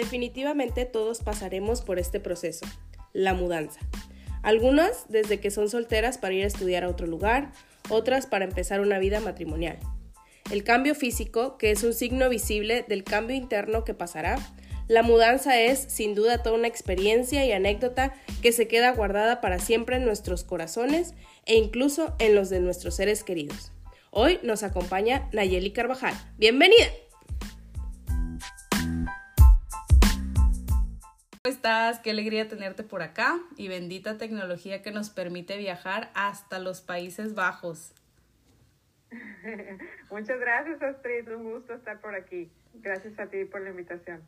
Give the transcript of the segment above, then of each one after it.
Definitivamente todos pasaremos por este proceso, la mudanza. Algunas desde que son solteras para ir a estudiar a otro lugar, otras para empezar una vida matrimonial. El cambio físico, que es un signo visible del cambio interno que pasará, la mudanza es sin duda toda una experiencia y anécdota que se queda guardada para siempre en nuestros corazones e incluso en los de nuestros seres queridos. Hoy nos acompaña Nayeli Carvajal. ¡Bienvenida! Estás? Qué alegría tenerte por acá y bendita tecnología que nos permite viajar hasta los Países Bajos. Muchas gracias, Astrid. Un gusto estar por aquí. Gracias a ti por la invitación.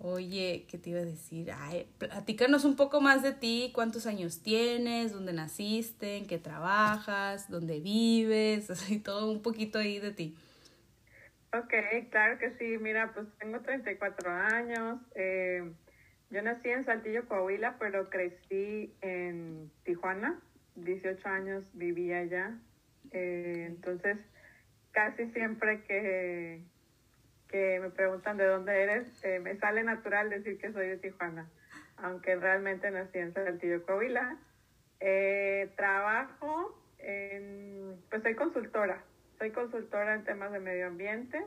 Oye, ¿qué te iba a decir? Ay, platícanos un poco más de ti, cuántos años tienes, dónde naciste, en qué trabajas, dónde vives, así todo un poquito ahí de ti. Ok, claro que sí. Mira, pues tengo 34 años. Eh, yo nací en Saltillo, Coahuila, pero crecí en Tijuana. 18 años vivía allá. Eh, entonces, casi siempre que que me preguntan de dónde eres, eh, me sale natural decir que soy de Tijuana, aunque realmente nací en Saltillo, Coahuila. Eh, trabajo en, pues soy consultora, soy consultora en temas de medio ambiente,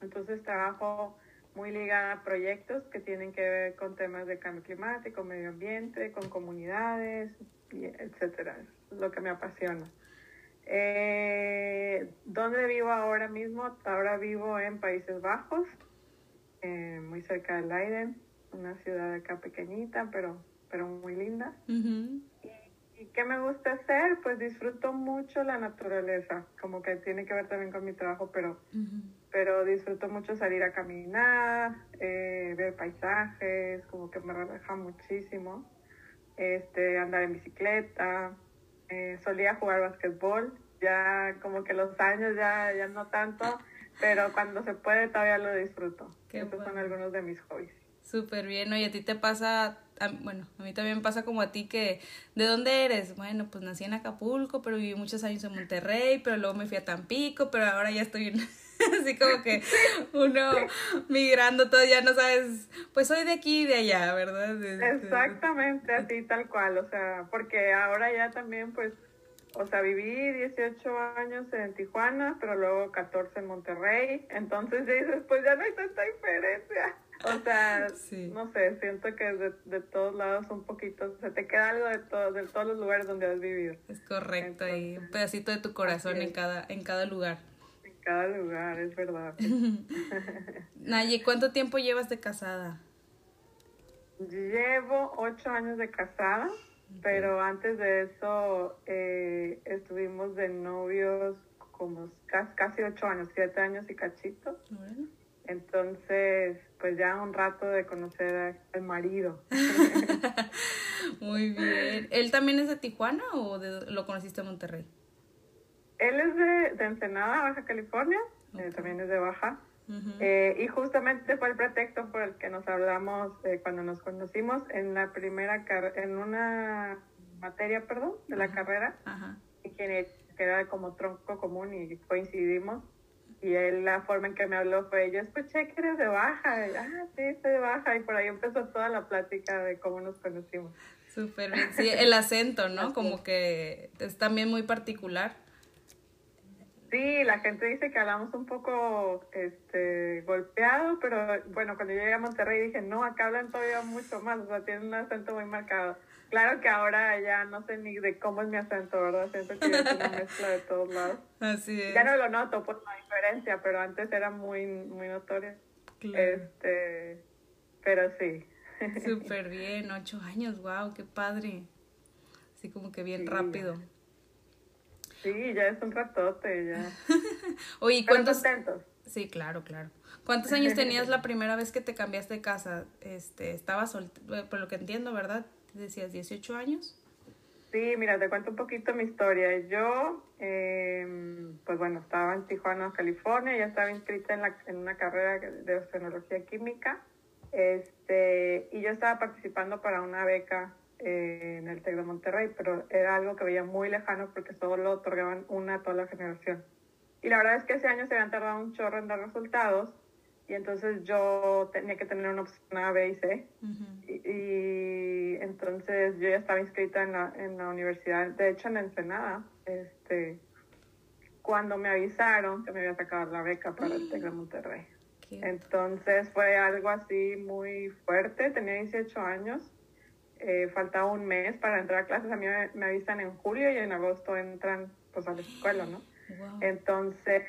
entonces trabajo muy ligada a proyectos que tienen que ver con temas de cambio climático, medio ambiente, con comunidades, etcétera. Es lo que me apasiona. Eh, ¿Dónde vivo ahora mismo? Ahora vivo en Países Bajos, eh, muy cerca de Leiden, una ciudad acá pequeñita, pero, pero muy linda. y, qué me gusta hacer? Pues disfruto mucho la naturaleza, como que tiene que ver también con mi trabajo, pero, pero disfruto mucho salir a caminar, eh, ver paisajes, como que me relaja muchísimo. Este, andar en bicicleta, eh, solía jugar basquetbol, ya como que los años ya, ya no tanto, pero cuando se puede todavía lo disfruto. Estos son algunos de mis hobbies. Súper bien, ¿no? Y a ti te pasa, bueno, a mí también pasa como a ti que, ¿de dónde eres? Bueno, pues nací en Acapulco, pero viví muchos años en Monterrey, pero luego me fui a Tampico, pero ahora ya estoy en, así como que uno migrando todo, ya no sabes, pues soy de aquí y de allá, ¿verdad? Exactamente, así tal cual, o sea, porque ahora ya también pues, o sea, viví 18 años en Tijuana, pero luego 14 en Monterrey, entonces ya dices, pues ya no hay tanta diferencia. O sea, no sé, siento que de, de, todos lados un poquito, se te queda algo de, todo, de todos los lugares donde has vivido. Es correcto, y un pedacito de tu corazón en cada, en cada lugar cada lugar, es verdad. Naye, ¿cuánto tiempo llevas de casada? Llevo ocho años de casada, pero antes de eso eh, estuvimos de novios como casi, ocho años, siete años y cachito. Entonces, pues ya un rato de conocer al marido. Muy bien. ¿Él también es de Tijuana o lo conociste en Monterrey? Él es de, de Ensenada, Baja California, eh, también es de Baja. Eh, y justamente fue el pretexto por el que nos hablamos eh, cuando nos conocimos en la primera en una materia, perdón, de la carrera, que era como tronco común y coincidimos. Y él, la forma en que me habló fue, yo escuché que eres de Baja, ah, sí, estoy de Baja, y por ahí empezó toda la plática de cómo nos conocimos. Súper bien, sí, el acento, ¿no? Como que es también muy particular. Sí, la gente dice que hablamos un poco este, golpeado, pero bueno, cuando yo llegué a Monterrey dije, no, acá hablan todavía mucho más, o sea, tienen un acento muy marcado. Claro que ahora ya no sé ni de cómo es mi acento, ¿verdad? Siento que es una mezcla de todos lados. Así es. Ya no lo noto por la diferencia, pero antes era muy, muy notoria. Este, pero sí. Súper bien, ocho años, wow, qué padre. Así como que bien rápido. Sí, ya es un ratote, ya. Oye, ¿cuántos? Contentos. Sí, claro, claro. ¿Cuántos años tenías la primera vez que te cambiaste de casa? Este, estabas, por lo que entiendo, ¿verdad? Decías 18 años. Sí, mira, te cuento un poquito mi historia. Yo, em, pues bueno, estaba en Tijuana, California, ya estaba inscrita en, la, en una carrera de oceanología química, este, y yo estaba participando para una beca eh, en el TEC de Monterrey, pero era algo que veía muy lejano porque solo lo otorgaban una a toda la generación. Y la verdad es que ese año se habían tardado un chorro en dar resultados y entonces yo tenía que tener una opción A, B y C. y, entonces yo ya estaba inscrita en la, en la universidad, de hecho en Ensenada, este, cuando me avisaron que me había sacado la beca para el TEC de Monterrey. Entonces fue algo así muy fuerte, tenía 18 años, eh, faltaba un mes para entrar a clases, a mí me, avisan en julio y en agosto entran pues a la escuela, ¿no? Entonces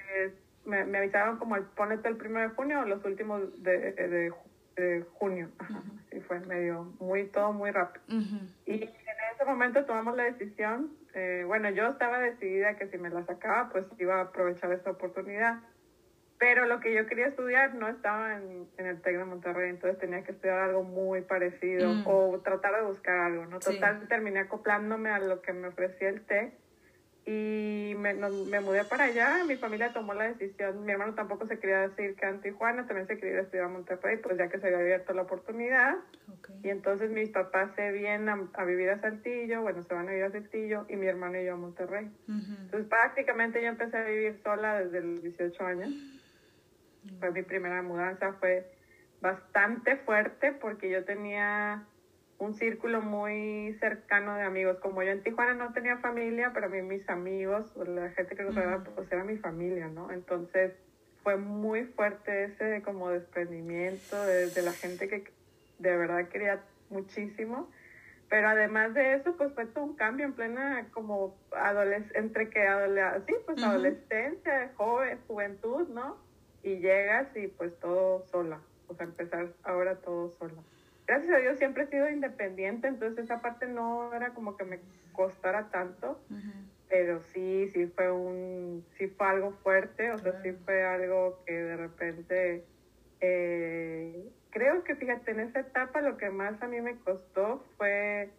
me, avisaron como el ponete el primero de junio o los últimos de, de, junio. y fue medio, muy, todo muy rápido. Y en ese momento tomamos la decisión, eh, bueno, yo estaba decidida que si me la sacaba, pues iba a aprovechar esta oportunidad. Pero lo que yo quería estudiar no estaba en, en el TEC de Monterrey, entonces tenía que estudiar algo muy parecido mm. o tratar de buscar algo, ¿no? Total, terminé acoplándome a lo que me ofrecía el TEC y me, me, mudé para allá, mi familia tomó la decisión, mi hermano tampoco se quería decir que en Tijuana, también se quería estudiar a Monterrey, pues ya que se había abierto la oportunidad. Y entonces mis papás se vienen a, vivir a Saltillo, bueno, se van a vivir a Saltillo y mi hermano y yo a Monterrey. Entonces prácticamente yo empecé a vivir sola desde los 18 años. Fue mi primera mudanza, fue bastante fuerte porque yo tenía un círculo muy cercano de amigos. Como yo en Tijuana no tenía familia, pero a mí mis amigos, la gente que nos rodeaba, pues era mi familia, ¿no? Entonces fue muy fuerte ese como desprendimiento de, la gente que de verdad quería muchísimo. Pero además de eso, pues fue todo un cambio en plena como adolescencia, entre que sí, pues adolescencia, joven, juventud, ¿no? Y llegas y pues todo sola, o sea, empezar ahora todo sola. Gracias a Dios siempre he sido independiente, entonces esa parte no era como que me costara tanto, pero sí, sí fue un, sí fue algo fuerte, o sea, sí fue algo que de repente, eh, creo que fíjate, en esa etapa lo que más a mí me costó fue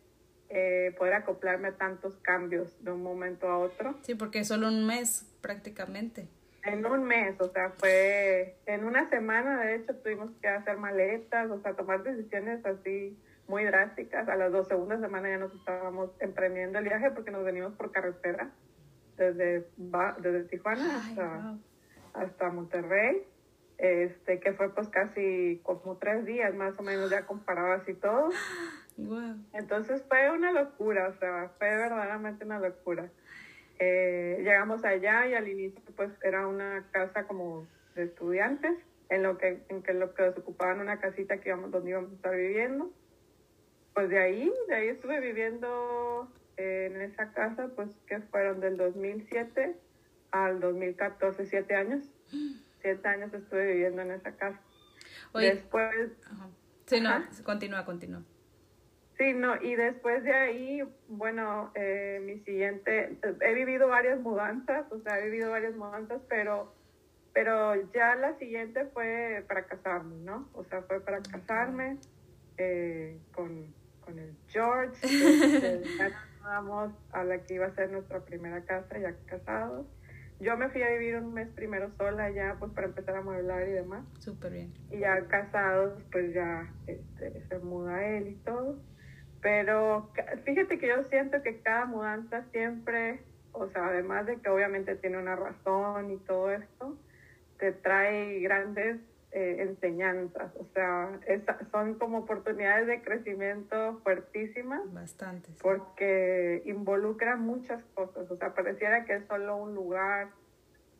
eh, poder acoplarme a tantos cambios de un momento a otro. Sí, porque solo un mes prácticamente en un mes, o sea, fue en una semana, de hecho, tuvimos que hacer maletas, o sea, tomar decisiones así muy drásticas. A las dos segundas semanas ya nos estábamos emprendiendo el viaje porque nos venimos por carretera desde, desde Tijuana hasta, hasta Monterrey, este, que fue pues casi como tres días más o menos ya comparado así todo. Entonces fue una locura, o sea, fue verdaderamente una locura. Eh, llegamos allá y al inicio pues era una casa como de estudiantes, en lo que, en que lo que ocupaban una casita que íbamos, donde íbamos a estar viviendo. Pues de ahí, de ahí estuve viviendo eh, en esa casa, pues que fueron del 2007 al 2014, siete años. Siete años estuve viviendo en esa casa. Después... Sí, no, continúa, continúa. Sí, no, y después de ahí, bueno, eh, mi siguiente, he vivido varias mudanzas, o sea, he vivido varias mudanzas, pero, pero ya la siguiente fue para casarme, ¿no? O sea, fue para casarme eh, con, con, el George, que ya nos a la que iba a ser nuestra primera casa, ya casados. Yo me fui a vivir un mes primero sola ya, pues para empezar a mueblar y demás. Súper bien. Y ya casados, pues ya este, se muda él y todo. Pero fíjate que yo siento que cada mudanza siempre, o sea, además de que obviamente tiene una razón y todo esto, te trae grandes eh, enseñanzas. O sea, son como oportunidades de crecimiento fuertísimas. Bastante. Porque involucran muchas cosas. O sea, pareciera que es solo un lugar.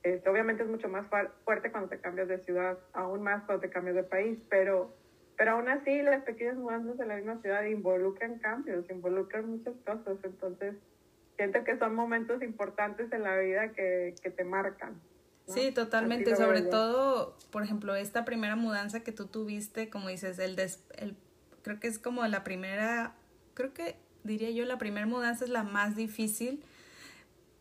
Este, obviamente es mucho más fuerte cuando te cambias de ciudad, aún más cuando te cambias de país, pero pero aún así, las pequeñas mudanzas en la misma ciudad involucran cambios, involucran muchas cosas. Entonces, siento que son momentos importantes en la vida que, que te marcan. Sí, totalmente. Sobre todo, por ejemplo, esta primera mudanza que tú tuviste, como dices, el, des, el creo que es como la primera, creo que diría yo, la primera mudanza es la más difícil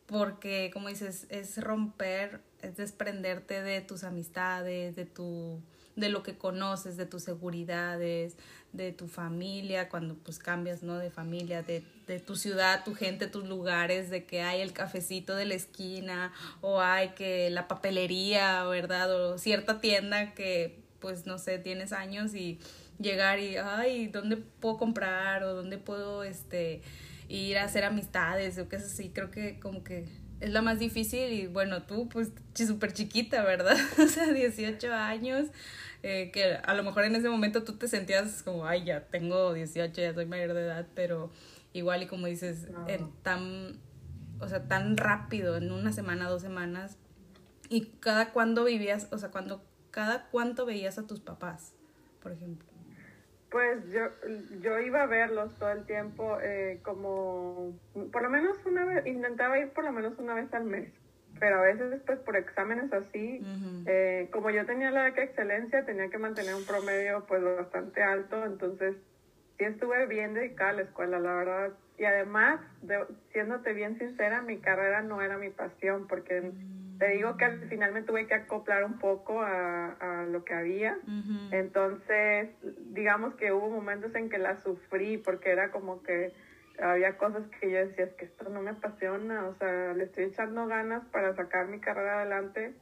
porque, como dices, es romper, es desprenderte de tus amistades, de tu de lo que conoces, de tus seguridades, de tu familia, cuando pues cambias, ¿no? De familia, de, de tu ciudad, tu gente, tus lugares, de que hay el cafecito de la esquina o hay que la papelería, ¿verdad? O cierta tienda que pues no sé, tienes años y llegar y, ay, ¿dónde puedo comprar? O ¿dónde puedo, este, ir a hacer amistades? O qué es así, creo que como que es la más difícil y bueno, tú pues súper chiquita, ¿verdad? o sea, 18 años, eh, que a lo mejor en ese momento tú te sentías como, ay, ya tengo 18, ya soy mayor de edad, pero igual y como dices, en tan, o sea, tan rápido, en una semana, dos semanas, y cada cuándo vivías, o sea, cuando, cada cuánto veías a tus papás, por ejemplo. Pues yo, yo iba a verlos todo el tiempo, eh, como por lo menos una vez, intentaba ir por lo menos una vez al mes, pero a veces después por exámenes así, eh, como yo tenía la beca excelencia, tenía que mantener un promedio pues bastante alto, entonces sí estuve bien dedicada a la escuela, la verdad. Y además, de, siéndote bien sincera, mi carrera no era mi pasión, porque mm. te digo que al final me tuve que acoplar un poco a, a lo que había. Entonces, digamos que hubo momentos en que la sufrí, porque era como que había cosas que yo decía, es que esto no me apasiona, o sea, le estoy echando ganas para sacar mi carrera adelante,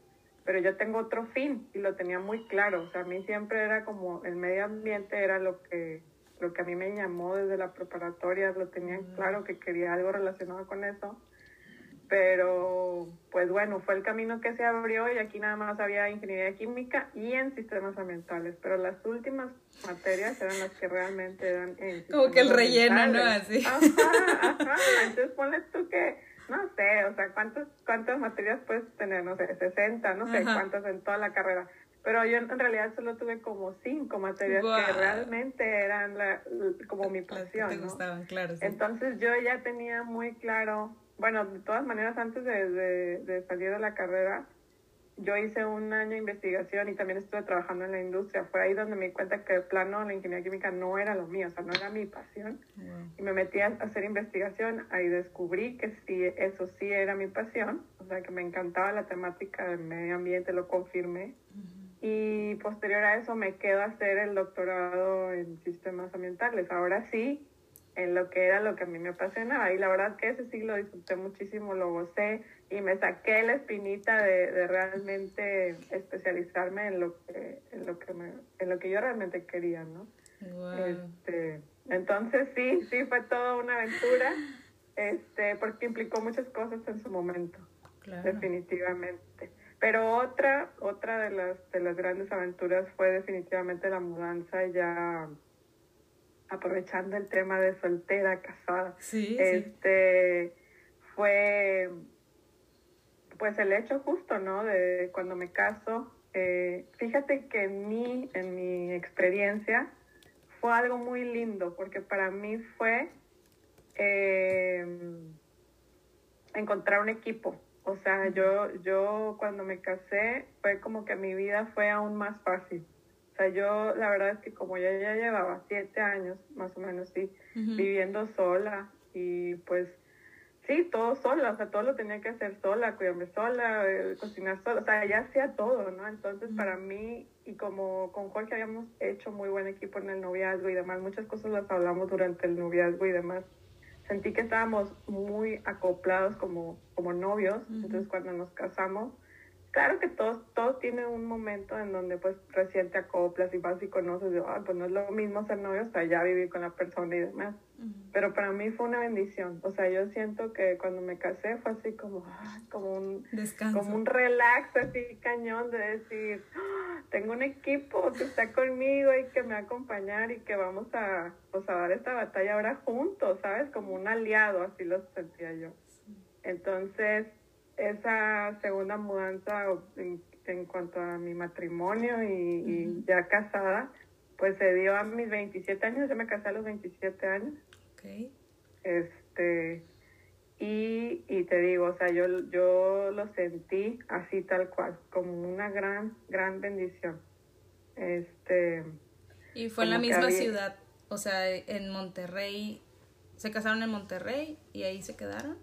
pero yo tengo otro fin y lo tenía muy claro, o sea, a mí siempre era como el medio ambiente era lo que lo que a mí me llamó desde la preparatoria, lo tenía claro que quería algo relacionado con eso. Pero, pues bueno, fue el camino que se abrió y aquí nada más había ingeniería química y en sistemas ambientales. Pero las últimas materias eran las que realmente eran en Como que el relleno, ¿no? Así. Ajá, ajá. Entonces ponle tú que, no sé, o sea, ¿cuántas, cuántas materias puedes tener? No sé, 60, no sé, cuántas en toda la carrera pero yo en realidad solo tuve como cinco materias que realmente eran la, como mi pasión. Te gustaban, claro. Entonces yo ya tenía muy claro, bueno, de todas maneras antes de, de, salir de la carrera, yo hice un año de investigación y también estuve trabajando en la industria. Fue ahí donde me di cuenta que el plano, la ingeniería química no era lo mío, o sea, no era mi pasión. Y me metí a hacer investigación, ahí descubrí que sí, eso sí era mi pasión, o sea, que me encantaba la temática del medio ambiente, lo confirmé y posterior a eso me quedo a hacer el doctorado en sistemas ambientales. Ahora sí, en lo que era lo que a mí me apasionaba y la verdad que ese sí lo disfruté muchísimo, lo gocé y me saqué la espinita de, de realmente especializarme en lo que en lo que me, en lo que yo realmente quería, ¿no? Este, entonces sí, sí fue toda una aventura, este, porque implicó muchas cosas en su momento, definitivamente. Pero otra, otra de las, de las grandes aventuras fue definitivamente la mudanza ya aprovechando el tema de soltera, casada. Sí, este fue pues el hecho justo, ¿no? De cuando me caso. Eh, fíjate que en mí, en mi experiencia, fue algo muy lindo, porque para mí fue eh, encontrar un equipo. O sea, yo, yo cuando me casé fue como que mi vida fue aún más fácil. O sea, yo la verdad es que como ya, ya llevaba siete años, más o menos, sí, viviendo sola y pues sí, todo sola, o sea, todo lo tenía que hacer sola, cuidarme sola, eh, cocinar sola, o sea, ya hacía todo, ¿no? Entonces para mí, y como con Jorge habíamos hecho muy buen equipo en el noviazgo y demás, muchas cosas las hablamos durante el noviazgo y demás sentí que estábamos muy acoplados como, como novios, entonces cuando nos casamos, claro que todos, todos tienen un momento en donde pues recién te acoplas y vas y conoces, de, pues no es lo mismo ser novios hasta ya vivir con la persona y demás. Pero para mí fue una bendición. O sea, yo siento que cuando me casé fue así como, como un como un relax así cañón de decir, ah, tengo un equipo que está conmigo y que me va a acompañar y que vamos a, pues, a dar esta batalla ahora juntos, ¿sabes? Como un aliado, así lo sentía yo. Entonces, esa segunda mudanza en, cuanto a mi matrimonio y, ya casada, pues se dio a mis 27 años, yo me casé a los 27 años. Okay. Este, y, y te digo, o sea, yo, yo lo sentí así tal cual, como una gran, gran bendición. Este. Y fue en la misma ciudad, o sea, en Monterrey, se casaron en Monterrey y ahí se quedaron.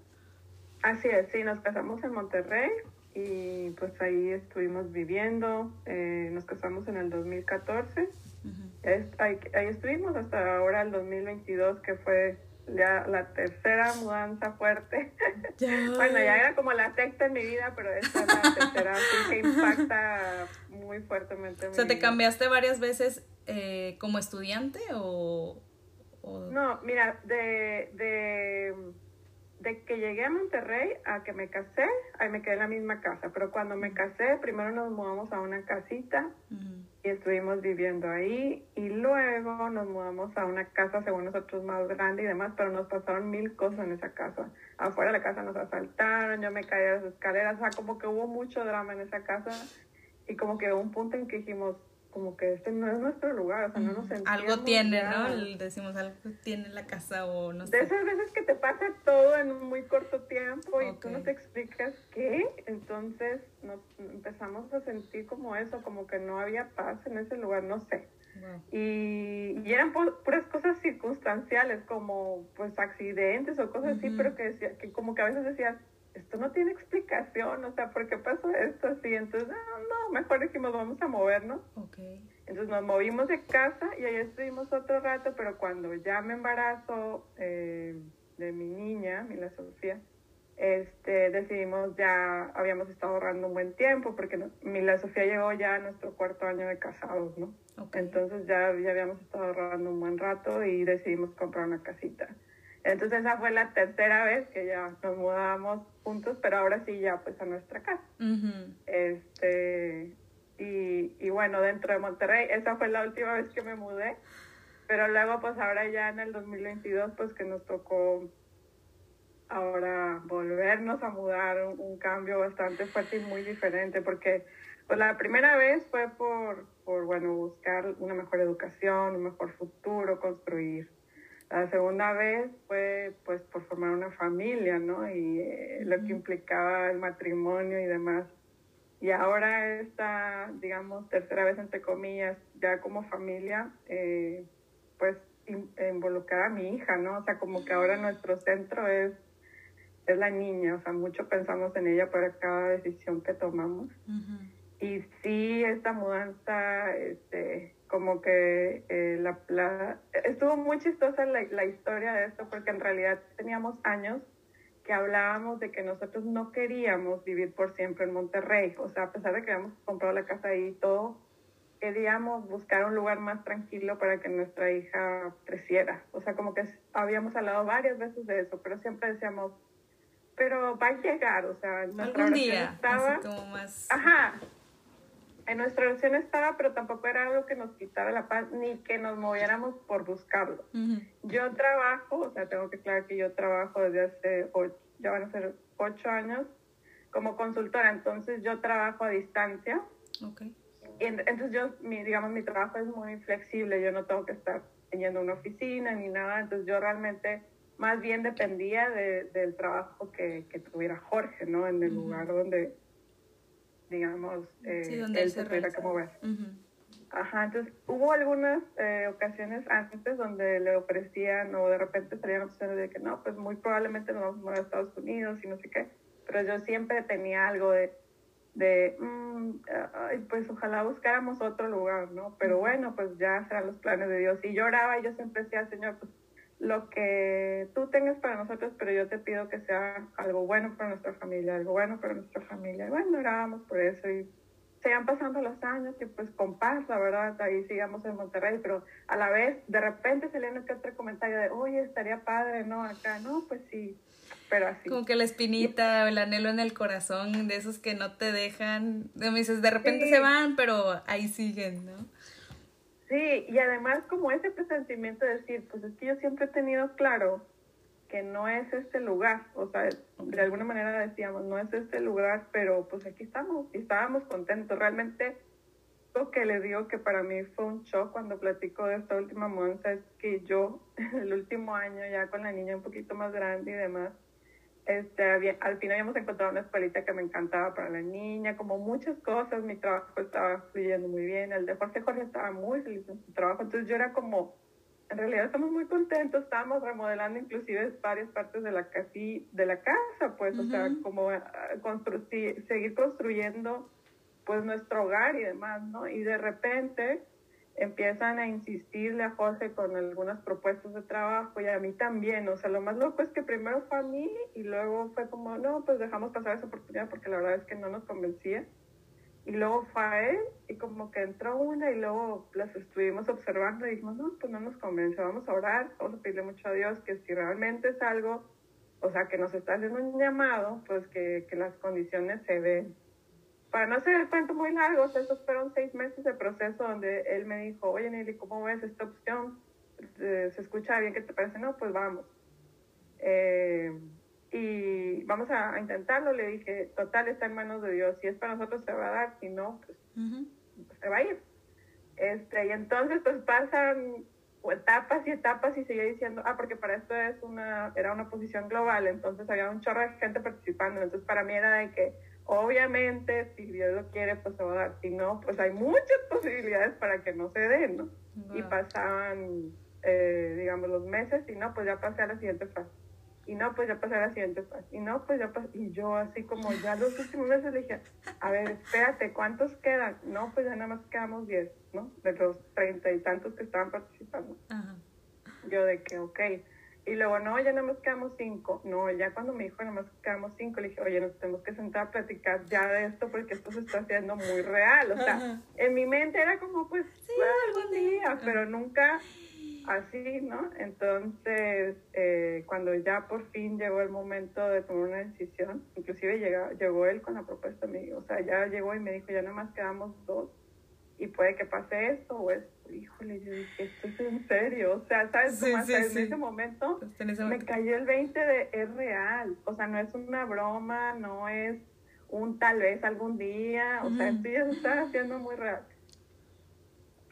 Así es, sí, nos casamos en Monterrey y pues ahí estuvimos viviendo, eh, nos casamos en el 2014, ahí, estuvimos hasta ahora el 2022 que fue ya la tercera mudanza fuerte. bueno, ya era como la sexta en mi vida, pero esta es la tercera, así que impacta muy fuertemente. o sea, ¿te cambiaste varias veces eh, como estudiante o, No, mira, de, de de que llegué a Monterrey a que me casé, ahí me quedé en la misma casa, pero cuando me casé, primero nos mudamos a una casita y estuvimos viviendo ahí. Y luego nos mudamos a una casa según nosotros más grande y demás, pero nos pasaron mil cosas en esa casa. Afuera de la casa nos asaltaron, yo me caí de las escaleras, o sea, como que hubo mucho drama en esa casa y como que hubo un punto en que dijimos, como que este no es nuestro lugar, o sea, no nos sentimos. Algo tiene, ¿no? Decimos, algo tiene la casa o no sé. De esas veces que te pasa todo en un muy corto tiempo y tú no te explicas qué, entonces nos empezamos a sentir como eso, como que no había paz en ese lugar, no sé. Y, y, eran puras cosas circunstanciales, como pues accidentes o cosas así, pero que, decía, que como que a veces decías, esto no tiene explicación, o sea, ¿por qué pasó esto así? Entonces, no, no, mejor dijimos, vamos a movernos. Okay. Entonces nos movimos de casa y ahí estuvimos otro rato, pero cuando ya me embarazo eh, de mi niña, Mila Sofía, este, decidimos ya, habíamos estado ahorrando un buen tiempo, porque Mila Sofía llegó ya a nuestro cuarto año de casados, ¿no? Entonces ya, ya habíamos estado ahorrando un buen rato y decidimos comprar una casita. Entonces esa fue la tercera vez que ya nos mudábamos juntos, pero ahora sí ya pues a nuestra casa. Este, y, y bueno, dentro de Monterrey, esa fue la última vez que me mudé, pero luego pues ahora ya en el 2022 pues que nos tocó ahora volvernos a mudar, un, un cambio bastante fuerte y muy diferente, porque pues la primera vez fue por, por, bueno, buscar una mejor educación, un mejor futuro, construir la segunda vez fue pues por formar una familia, ¿no? Y eh, lo que implicaba el matrimonio y demás. Y ahora esta, digamos, tercera vez entre comillas, ya como familia, eh, pues involucrar a mi hija, ¿no? O sea, como que ahora nuestro centro es, es la niña, o sea, mucho pensamos en ella para cada decisión que tomamos. Y sí, esta mudanza, este, como que eh, la, la, estuvo muy chistosa la, la, historia de esto porque en realidad teníamos años que hablábamos de que nosotros no queríamos vivir por siempre en Monterrey, o sea, a pesar de que habíamos comprado la casa ahí y todo, queríamos buscar un lugar más tranquilo para que nuestra hija creciera, o sea, como que habíamos hablado varias veces de eso, pero siempre decíamos, pero va a llegar, o sea, nuestra Algún día, estaba, así como más... Ajá, en nuestra relación estaba, pero tampoco era algo que nos quitara la paz ni que nos moviéramos por buscarlo. Yo trabajo, o sea, tengo que aclarar que yo trabajo desde hace, ocho, ya van a ser ocho años como consultora, entonces yo trabajo a distancia. Okay. Y entonces yo, mi, digamos, mi trabajo es muy flexible, yo no tengo que estar yendo a una oficina ni nada, entonces yo realmente más bien dependía de, del trabajo que, que, tuviera Jorge, ¿no? En el lugar donde digamos, eh, él se tuviera que mover. Ajá, entonces hubo algunas eh, ocasiones antes donde le ofrecían o de repente salían opciones de que no, pues muy probablemente nos vamos a mover a Estados Unidos y no sé qué, pero yo siempre tenía algo de, de mm, pues ojalá buscáramos otro lugar, ¿no? Pero bueno, pues ya serán los planes de Dios. Y lloraba y yo siempre decía Señor, pues lo que tú tengas para nosotros, pero yo te pido que sea algo bueno para nuestra familia, algo bueno para nuestra familia. Y bueno, orábamos por eso y sigan pasando los años y pues con paz, la verdad, ahí sigamos en Monterrey, pero a la vez de repente se le que otro comentario de, oye, estaría padre, ¿no? Acá, no, pues sí, pero así. Como que la espinita el anhelo en el corazón de esos que no te dejan, me dices, de repente se van, pero ahí siguen, ¿no? Sí, y además como ese presentimiento de decir, pues es que yo siempre he tenido claro que no es este lugar, o sea, de alguna manera decíamos, no es este lugar, pero pues aquí estamos y estábamos contentos. Realmente lo que le digo que para mí fue un shock cuando platico de esta última mudanza es que yo el último año ya con la niña un poquito más grande y demás, este, al fin habíamos encontrado una escuelita que me encantaba para la niña, como muchas cosas, mi trabajo estaba fluyendo muy bien, el de Jorge Jorge estaba muy feliz en su trabajo, entonces yo era como, en realidad estamos muy contentos, estábamos remodelando inclusive varias partes de la, casi, de la casa, pues, o sea, como ah, seguir construyendo pues nuestro hogar y demás, ¿no? Y de repente empiezan a insistirle a José con algunas propuestas de trabajo y a mí también. O sea, lo más loco es que primero fue a mí y luego fue como, no, pues dejamos pasar esa oportunidad porque la verdad es que no nos convencía. Y luego fue a él y como que entró una y luego las estuvimos observando y dijimos, no, pues no nos convence, vamos a orar, vamos a pedirle mucho a Dios que si realmente es algo o sea, que nos está haciendo un llamado, pues que, que las condiciones se den. Para no hacer el cuento muy largo, esos fueron seis meses de proceso donde él me dijo, oye Nelly, ¿cómo ves esta opción? Eh, ¿Se escucha bien? ¿Qué te parece? No, pues vamos. Eh, y vamos a, intentarlo. Le dije, total, está en manos de Dios. Si es para nosotros, se va a dar. Si no, pues se va a ir. Este, y entonces, pues pasan etapas y etapas y seguía diciendo, ah, porque para esto es una, era una posición global, entonces había un chorro de gente participando, entonces para mí era de que, obviamente, si Dios lo quiere, pues se va a dar, si no, pues hay muchas posibilidades para que no se den, ¿no? Y pasaban, eh, digamos, los meses y no, pues ya pasé a la siguiente fase y no, pues ya pasé a la siguiente fase, y no, pues ya pasé, y yo así como ya los últimos meses le dije, a ver, espérate, ¿cuántos quedan? No, pues ya nada más quedamos 10, ¿no? De los treinta y tantos que estaban participando. Yo de que, ok. Y luego, no, ya nada más quedamos cinco. No, ya cuando me dijo nada más quedamos cinco, le dije, oye, nos tenemos que sentar a platicar ya de esto porque esto se está haciendo muy real. O sea, en mi mente era como, pues, sí, algún día, pero nunca así, ¿no? Entonces, eh, cuando ya por fin llegó el momento de tomar una decisión, inclusive llegó, llegó él con la propuesta, me, o sea, ya llegó y me dijo, ya nada más quedamos dos y puede que pase esto o esto. Híjole, yo dije, esto es en serio, o sea, ¿sabes? Como hasta en ese momento me cayó el 20 de es real, o sea, no es una broma, no es un tal vez algún día, o sea, esto ya se está haciendo muy real.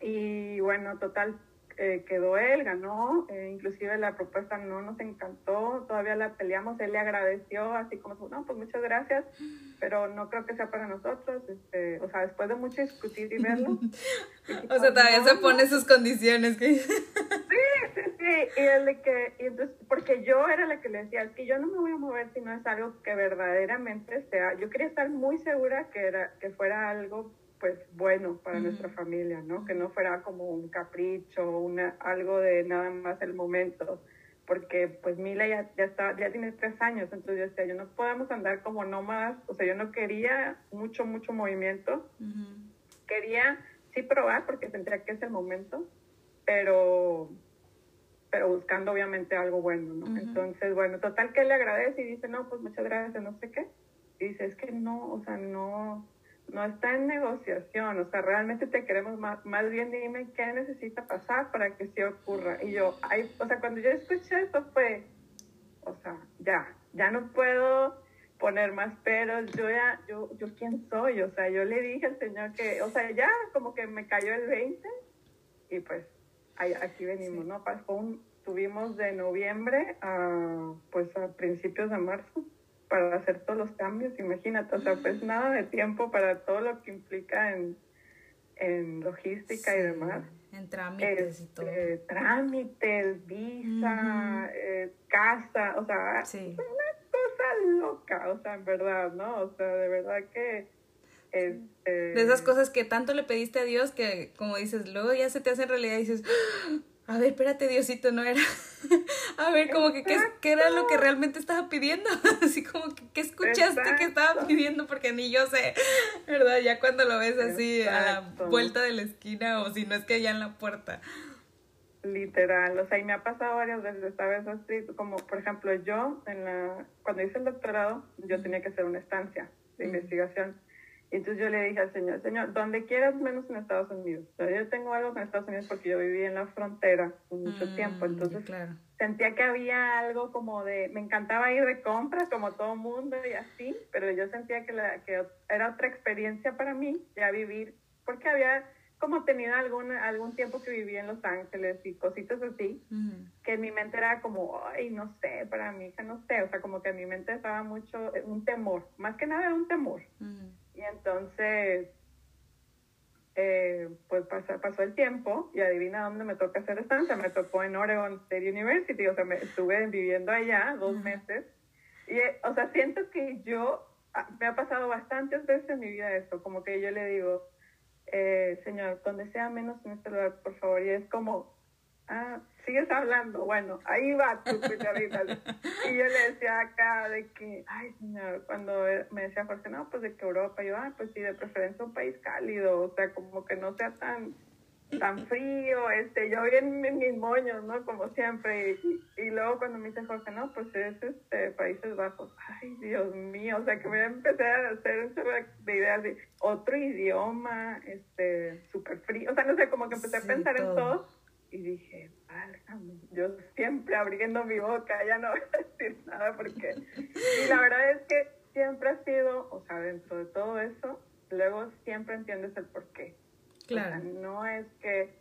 Y bueno, total, eh, quedó él, ganó, eh, inclusive la propuesta no nos encantó, todavía la peleamos, él le agradeció, así como, no, pues muchas gracias, pero no creo que sea para nosotros, este, o sea, después de mucho discutir y verlo. o sea, todavía se pone sus condiciones. sí, sí, sí, y él de que, y entonces, porque yo era la que le decía, es que yo no me voy a mover si no es algo que verdaderamente sea, yo quería estar muy segura que, era, que fuera algo pues bueno para nuestra familia, ¿no? Que no fuera como un capricho, una, algo de nada más el momento, porque pues Mila ya, ya, está, ya tiene tres años, entonces yo decía, yo no podemos andar como nómadas, o sea, yo no quería mucho, mucho movimiento, quería sí probar porque sentía que es el momento, pero pero buscando obviamente algo bueno, ¿no? Entonces, bueno, total que le agradece y dice, no, pues muchas gracias, no sé qué. Y dice, es que no, o sea, no, no está en negociación, o sea, realmente te queremos más, más bien dime qué necesita pasar para que sí ocurra. Y yo, ay, o sea, cuando yo escuché esto fue, o sea, ya, ya no puedo poner más peros, yo ya, yo, yo quién soy, o sea, yo le dije al Señor que, o sea, ya como que me cayó el 20 y pues aquí venimos, ¿no? Pasó un, tuvimos de noviembre a, pues a principios de marzo para hacer todos los cambios, imagínate, o sea, pues nada de tiempo para todo lo que implica en, en logística y demás. En trámites y todo. Este, trámites, visa, eh, casa, o sea, una cosa loca, o sea, en verdad, ¿no? O sea, de verdad que... Este, de esas cosas que tanto le pediste a Dios que, como dices, luego ya se te hace realidad y dices, a ver, espérate, Diosito, no era. a ver, como que, ¿qué, era lo que realmente estaba pidiendo? Así como que, ¿qué escuchaste que estaba pidiendo? Porque ni yo sé, ¿verdad? Ya cuando lo ves así a la vuelta de la esquina o si no es que ya en la puerta. Literal, o sea, y me ha pasado varias veces, ¿sabes? Así, como, por ejemplo, yo, en la, cuando hice el doctorado, yo tenía que hacer una estancia de investigación entonces yo le dije al Señor, Señor, donde quieras menos en Estados Unidos. yo tengo algo en Estados Unidos porque yo viví en la frontera mucho mm, tiempo, entonces sentía que había algo como de, me encantaba ir de compras como todo mundo y así, pero yo sentía que, la, que era otra experiencia para mí ya vivir, porque había como tenido algún, algún tiempo que viví en Los Ángeles y cositas así, que en mi mente era como, ay, no sé, para mi hija no sé, o sea, como que en mi mente estaba mucho un temor, más que nada era un temor. Y entonces, eh, pues pasó, pasó, el tiempo y adivina dónde me toca hacer estancia. Me tocó en Oregon State University, o sea, me estuve viviendo allá dos meses. Y, o sea, siento que yo, ah, me ha pasado bastantes veces en mi vida esto, como que yo le digo, eh, Señor, donde sea menos en este lugar, por favor. Y es como, ah, sigues hablando, bueno, ahí va tu Y yo le decía acá de que, ay, señor, cuando me decía Jorge, no, pues de que Europa, yo, ah, pues sí, de preferencia un país cálido, o sea, como que no sea tan, tan frío, este, yo bien en mis moños, ¿no? Como siempre. Y, luego cuando me dice Jorge, no, pues es este, Países Bajos. Ay, Dios mío, o sea, que me empecé a hacer de ideas de otro idioma, este, súper frío. O sea, no sé, como que empecé a pensar en todo. Y dije, válgame, yo siempre abriendo mi boca, ya no voy a decir nada porque... Y la verdad es que siempre ha sido, o sea, dentro de todo eso, luego siempre entiendes el porqué. Claro. no es que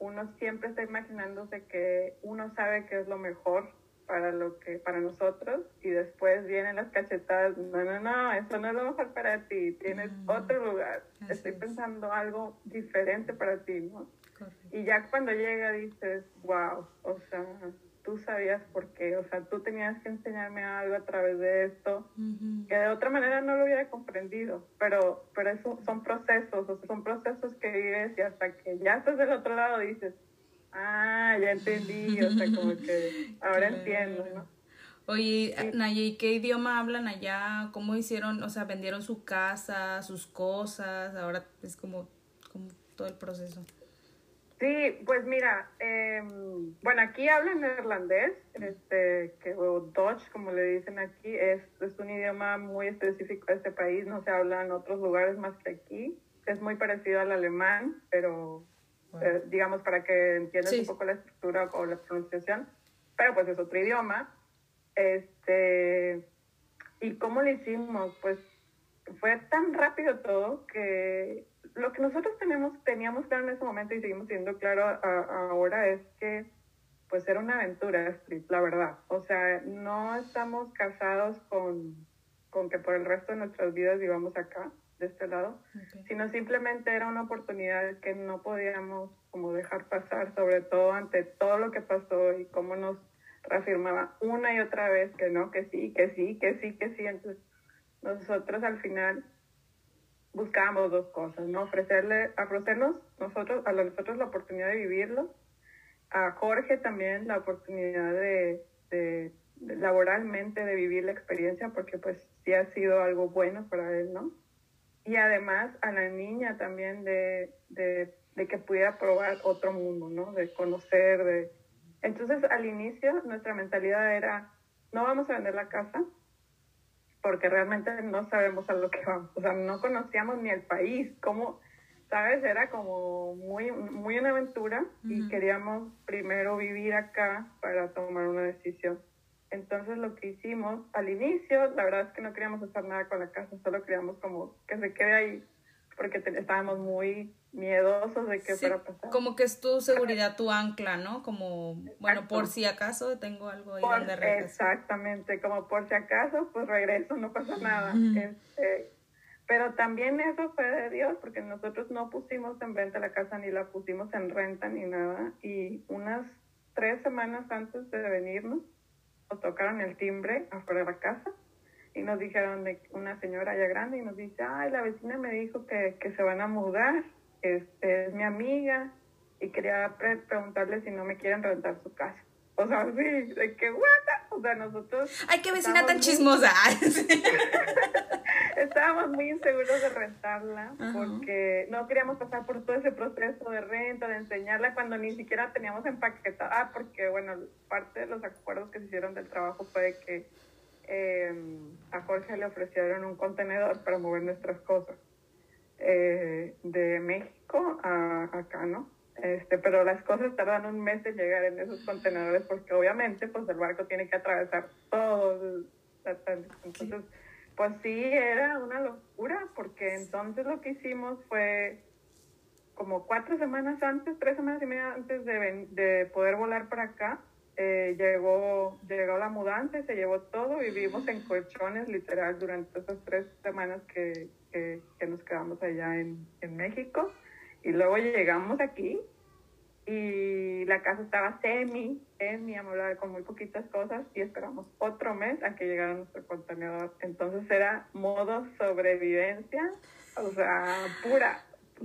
uno siempre está imaginándose que uno sabe que es lo mejor para lo que para nosotros y después vienen las cachetadas no no no eso no es lo mejor para ti tienes otro lugar estoy pensando algo diferente para ti no y ya cuando llega dices wow o sea tú sabías por qué, o sea, tú tenías que enseñarme algo a través de esto, que de otra manera no lo hubiera comprendido, pero, pero eso son procesos, o sea, son procesos que vives y hasta que ya estás del otro lado dices, ah, ya entendí, o sea, como que ahora entiendo, ¿no? Oye, Naye, ¿qué idioma hablan allá? ¿Cómo hicieron? O sea, vendieron su casa, sus cosas, ahora es como, como todo el proceso. Sí, pues mira, em, bueno, aquí hablan neerlandés, este, que, o Dutch, como le dicen aquí, es, es un idioma muy específico de este país, no se habla en otros lugares más que aquí. Es muy parecido al alemán, pero eh, digamos para que entiendas un poco la estructura o la pronunciación, pero pues es otro idioma. Este, ¿Y cómo lo hicimos? Pues fue tan rápido todo que lo que nosotros tenemos, teníamos claro en ese momento y seguimos siendo claro ahora es que pues era una aventura, la verdad. O sea, no estamos casados con, con que por el resto de nuestras vidas vivamos acá, de este lado, sino simplemente era una oportunidad que no podíamos como dejar pasar, sobre todo ante todo lo que pasó y cómo nos reafirmaba una y otra vez que no, que sí, que sí, que sí, que sí. Entonces, nosotros al final buscábamos dos cosas, ¿no? Ofrecerle, ofrecernos nosotros, a nosotros la oportunidad de vivirlo, a Jorge también la oportunidad de, de, laboralmente de vivir la experiencia, porque pues sí ha sido algo bueno para él, ¿no? Y además a la niña también de, de, de que pudiera probar otro mundo, ¿no? De conocer, de... Entonces al inicio nuestra mentalidad era, no vamos a vender la casa, porque realmente no sabemos a lo que vamos, o sea, no conocíamos ni el país, como, ¿sabes? Era como muy, muy una aventura y queríamos primero vivir acá para tomar una decisión. Entonces lo que hicimos al inicio, la verdad es que no queríamos hacer nada con la casa, solo queríamos como que se quede ahí, porque estábamos muy miedosos de que fuera a pasar. Como que es tu seguridad, tu ancla, ¿no? Como, bueno, por si acaso tengo algo ahí donde regresar. Exactamente, como por si acaso, pues regreso, no pasa nada. este, pero también eso fue de Dios, porque nosotros no pusimos en venta la casa, ni la pusimos en renta, ni nada. Y unas tres semanas antes de venirnos, nos tocaron el timbre afuera de la casa y nos dijeron de una señora ya grande y nos dice, ay, la vecina me dijo que, que se van a mudar este, es mi amiga y quería preguntarle si no me quieren rentar su casa. O sea, sí, de que, guata, o sea, nosotros... Ay, qué vecina tan chismosa. estábamos muy inseguros de rentarla porque no queríamos pasar por todo ese proceso de renta, de enseñarla cuando ni siquiera teníamos empaquetada. Ah, porque, bueno, parte de los acuerdos que se hicieron del trabajo fue que eh, a Jorge le ofrecieron un contenedor para mover nuestras cosas. Eh, de México a acá, ¿no? Este, pero las cosas tardan un mes en llegar en esos contenedores porque obviamente pues el barco tiene que atravesar todo. Entonces, pues sí, era una locura porque entonces lo que hicimos fue como cuatro semanas antes, tres semanas y media antes de, de poder volar para acá, eh, llegó, llegó la mudanza y se llevó todo. Vivimos en colchones literal durante esas tres semanas que, que, nos quedamos allá en, en, México. Y luego llegamos aquí y la casa estaba semi, semi amolada con muy poquitas cosas y esperamos otro mes a que llegara nuestro contenedor. Entonces era modo sobrevivencia, o sea, pura,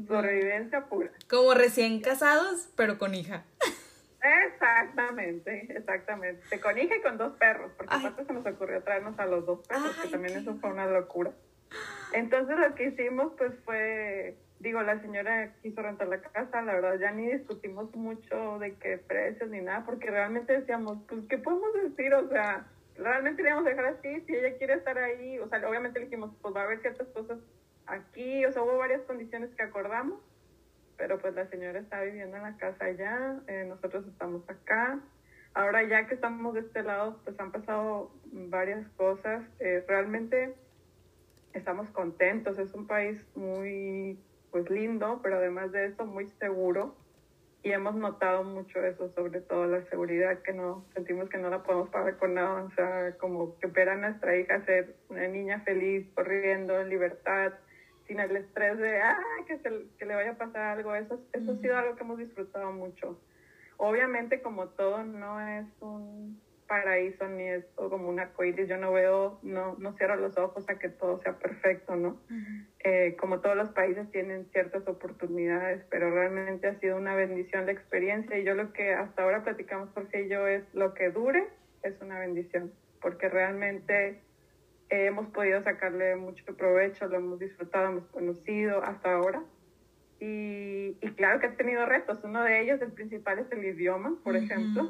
sobrevivencia pura. Como recién casados, pero con hija. Exactamente, exactamente. Con y con dos perros, porque aparte se nos ocurrió traernos a los dos perros, que también eso fue una locura. Entonces lo que hicimos pues fue, digo, la señora quiso rentar la casa, la verdad ya ni discutimos mucho de qué precios ni nada, porque realmente decíamos, pues, ¿qué podemos decir? O sea, realmente a dejar así, si ella quiere estar ahí, o sea, obviamente le dijimos, pues va a haber ciertas cosas aquí, o sea, hubo varias condiciones que acordamos, pero pues la señora está viviendo en la casa allá, eh, nosotros estamos acá. Ahora ya que estamos de este lado, pues han pasado varias cosas. Eh, realmente estamos contentos, es un país muy pues lindo, pero además de eso muy seguro y hemos notado mucho eso, sobre todo la seguridad, que no sentimos que no la podemos pagar con nada, o sea, como que ver a nuestra hija ser una niña feliz, corriendo en libertad, sin el estrés de, ah, que, se, que le vaya a pasar algo, eso, eso ha sido algo que hemos disfrutado mucho. Obviamente, como todo, no es un paraíso ni es como una arcoíris. Yo no veo, no, no cierro los ojos a que todo sea perfecto, ¿no? Eh, como todos los países tienen ciertas oportunidades, pero realmente ha sido una bendición la experiencia y yo lo que hasta ahora platicamos Jorge y yo es lo que dure es una bendición, porque realmente hemos podido sacarle mucho provecho, lo hemos disfrutado, hemos conocido hasta ahora. Y, y claro que ha tenido retos. Uno de ellos, el principal, es el idioma, por ejemplo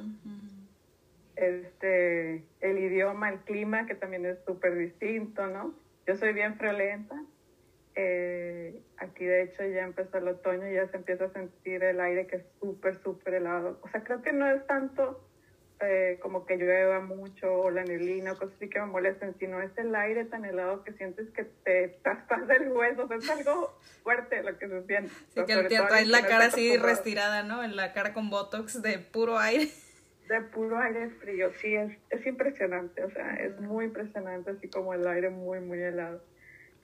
este, el idioma, el clima, que también es súper distinto, ¿no? Yo soy bien friolenta. Eh, aquí de hecho ya empezó el otoño y ya se empieza a sentir el aire que es súper, súper helado. O sea, creo que no es tanto eh, como que llueva mucho o la neblina o cosas así que me molesten, sino es el aire tan helado que sientes que te traspasa el hueso. O sea, es algo fuerte lo que se siente. Sí, que traes la cara así retirada, ¿no? En la cara con botox de puro aire de puro aire frío, sí, es, es impresionante, o sea, es muy impresionante, así como el aire muy, muy helado.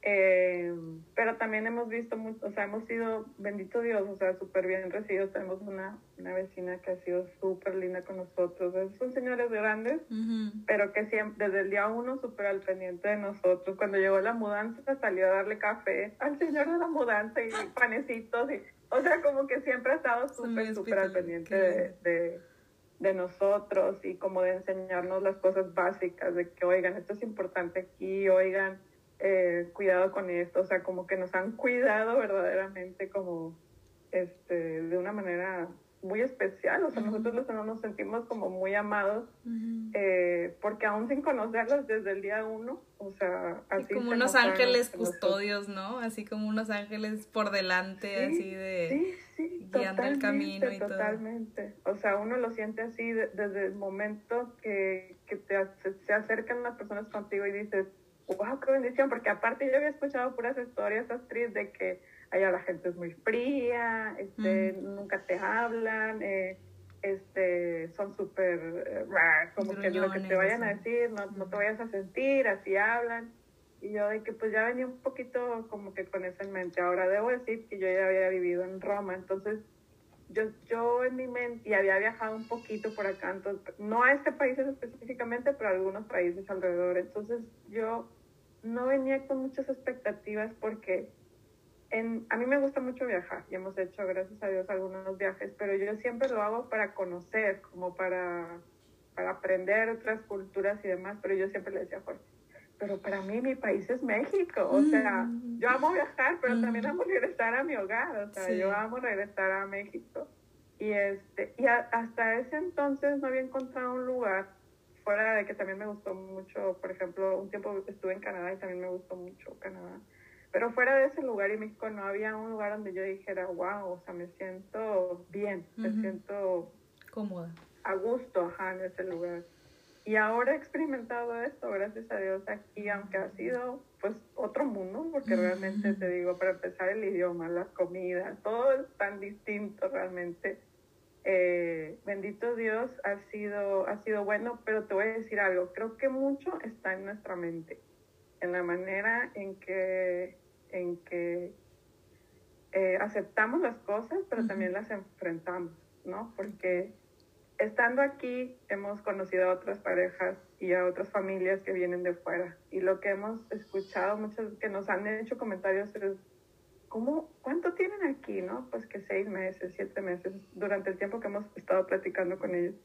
Eh, pero también hemos visto, mucho, o sea, hemos sido, bendito Dios, o sea, súper bien recibidos. Tenemos una, una vecina que ha sido súper linda con nosotros. Son señores grandes, pero que siempre, desde el día uno, súper al pendiente de nosotros. Cuando llegó la mudanza, salió a darle café al señor de la mudanza y panecitos. Y, o sea, como que siempre ha estado súper, súper al pendiente de de nosotros y como de enseñarnos las cosas básicas, de que, oigan, esto es importante aquí, oigan, eh, cuidado con esto, o sea, como que nos han cuidado verdaderamente como, este, de una manera muy especial, o sea, nosotros los nos sentimos como muy amados, eh, porque aún sin conocerlos desde el día uno, o sea, así como unos ángeles custodios, ¿no? Así como unos ángeles por delante, así de guiando el camino y totalmente. O sea, uno lo siente así desde el momento que, que te, se, acercan las personas contigo y dices, wow, qué bendición, porque aparte yo había escuchado puras historias actriz de que allá la gente es muy fría, este, nunca te hablan, eh, este, son súper, eh, como que lo que te vayan a decir, no, no te vayas a sentir, así hablan. Y yo de que pues ya venía un poquito como que con eso en mente. Ahora debo decir que yo ya había vivido en Roma, entonces yo, yo en mi mente y había viajado un poquito por acá, entonces, no a este país específicamente, pero a algunos países alrededor. Entonces yo no venía con muchas expectativas porque en, a mí me gusta mucho viajar y hemos hecho, gracias a Dios, algunos viajes, pero yo siempre lo hago para conocer, como para, para aprender otras culturas y demás, pero yo siempre le decía a Jorge, pero para mí mi país es México, o sea, mm. yo amo viajar, pero también mm. amo regresar a mi hogar, o sea, yo amo regresar a México. Y, este, y hasta ese entonces no había encontrado un lugar, fuera de que también me gustó mucho, por ejemplo, un tiempo estuve en Canadá y también me gustó mucho Canadá, pero fuera de ese lugar y México no había un lugar donde yo dijera, wow, o sea, me siento bien, me siento cómoda. A gusto, ajá, en ese lugar. Y ahora he experimentado esto, gracias a Dios, aquí, aunque ha sido pues otro mundo, porque realmente te digo, para empezar el idioma, las comidas, todo es tan distinto realmente. Eh, bendito Dios, ha sido, ha sido bueno, pero te voy a decir algo, creo que mucho está en nuestra mente, en la manera en que, en que eh, aceptamos las cosas, pero también las enfrentamos, ¿no? Porque estando aquí hemos conocido a otras parejas y a otras familias que vienen de fuera. Y lo que hemos escuchado, muchas que nos han hecho comentarios es, ¿cómo, ¿cuánto tienen aquí? no Pues que seis meses, siete meses, durante el tiempo que hemos estado platicando con ellos.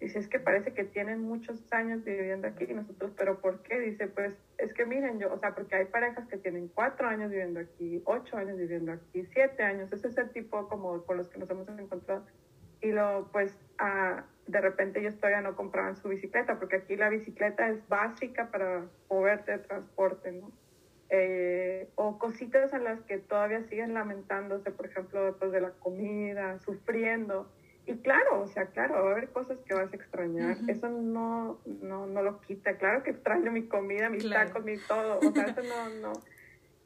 Dice, es que parece que tienen muchos años viviendo aquí y nosotros, pero ¿por qué? Dice, pues es que miren, yo, o sea, porque hay parejas que tienen cuatro años viviendo aquí, ocho años viviendo aquí, siete años, ese es el tipo como con los que nos hemos encontrado. Y lo, pues, ah, de repente ellos todavía no compraban su bicicleta, porque aquí la bicicleta es básica para moverte de transporte, ¿no? Eh, o cositas en las que todavía siguen lamentándose, por ejemplo, después de la comida, sufriendo y claro, o sea, claro, va a haber cosas que vas a extrañar. Eso no, no, no lo quita. Claro que extraño mi comida, mis tacos, mi todo. O sea, eso no, no.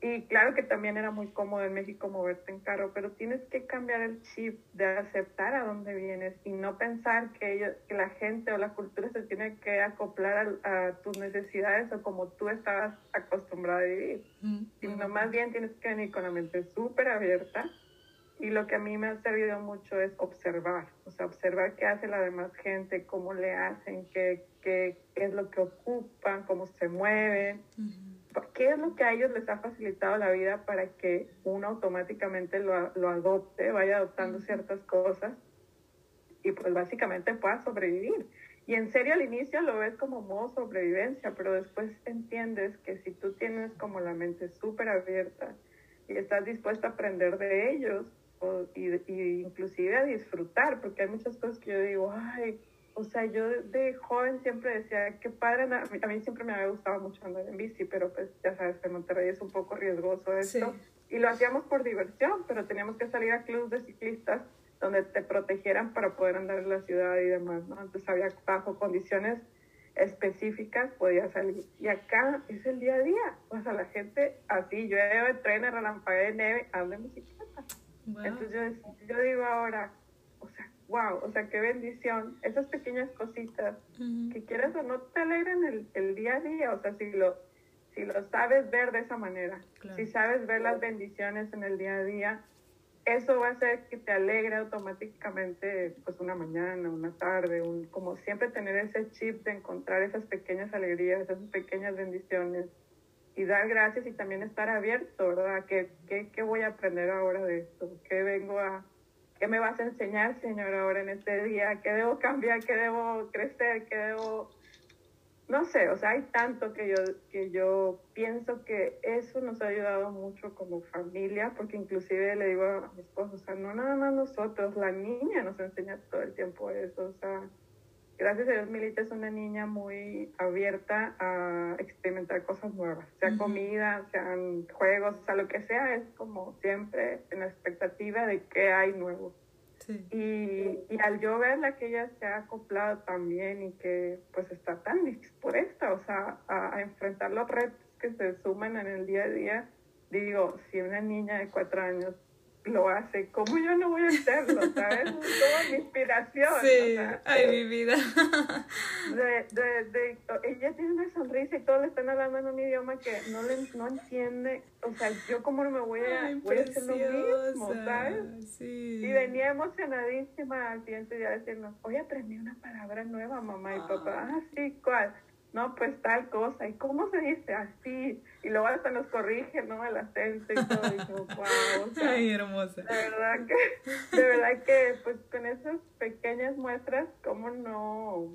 Y claro que también era muy cómodo en México moverte en carro, pero tienes que cambiar el chip de aceptar a dónde vienes y no pensar que, ellos, que la gente o la cultura se tiene que acoplar a, tus necesidades o como tú estabas acostumbrada a vivir. Sino más bien tienes que venir con la mente súper abierta y lo que a mí me ha servido mucho es observar, o sea, observar qué hace la demás gente, cómo le hacen, qué, qué, qué es lo que ocupan, cómo se mueven, qué es lo que a ellos les ha facilitado la vida para que uno automáticamente lo, lo adopte, vaya adoptando ciertas cosas y pues básicamente pueda sobrevivir. Y en serio al inicio lo ves como modo sobrevivencia, pero después entiendes que si tú tienes como la mente súper abierta y estás dispuesta a aprender de ellos, y, inclusive a disfrutar, porque hay muchas cosas que yo digo, ay, o sea, yo de joven siempre decía, qué padre, a mí siempre me había gustado mucho andar en bici, pero pues ya sabes en Monterrey es un poco riesgoso esto. Y lo hacíamos por diversión, pero teníamos que salir a clubes de ciclistas donde te protegieran para poder andar en la ciudad y demás, ¿no? Entonces había bajo condiciones específicas podía salir. Y acá es el día a día. O sea, la gente así, yo de tren, relampagué de nieve, ando en bicicleta. Entonces yo, digo ahora, wow, o sea, qué bendición. Esas pequeñas cositas que quieres o no te alegran el, el, día a día, o sea, si lo, si lo sabes ver de esa manera, si sabes ver las bendiciones en el día a día, eso va a hacer que te alegre automáticamente pues una mañana, una tarde, un, como siempre tener ese chip de encontrar esas pequeñas alegrías, esas pequeñas bendiciones y dar gracias y también estar abierto, ¿verdad? ¿Qué, qué, qué voy a aprender ahora de esto? ¿Qué vengo a, qué me vas a enseñar, Señor, ahora en este día? ¿Qué debo cambiar? ¿Qué debo crecer? ¿Qué debo...? No sé, o sea, hay tanto que yo, que yo pienso que eso nos ha ayudado mucho como familia, porque inclusive le digo a mi esposo, o sea, no nada más nosotros, la niña nos enseña todo el tiempo eso, o sea, gracias a Dios, Milita es una niña muy abierta a experimentar cosas nuevas, sea comida, sean juegos, o sea, lo que sea, es como siempre en la expectativa de qué hay nuevo. Y, y, al yo verla que ella se ha acoplado también y que pues está tan dispuesta, o sea, a, a enfrentar los retos que se suman en el día a día, digo, si una niña de cuatro años lo hace, ¿cómo yo no voy a hacerlo? ¿Sabes? Es como mi inspiración. Sí, ay, mi vida. De, de, de, ella tiene una sonrisa y todos le están hablando en un idioma que no le no entiende. O sea, yo como no me voy a, voy a hacer lo mismo, ¿sabes? Sí. Y venía emocionadísima al siguiente día a decirnos, hoy aprendí una palabra nueva, mamá y papá. Ah, sí, ¿cuál? No, pues tal cosa, ¿y cómo se dice? Así, y luego hasta nos corrige, ¿no? El acento y todo, y yo, wow, Ay, hermosa. De verdad que, de verdad que, pues con esas pequeñas muestras, ¿cómo no?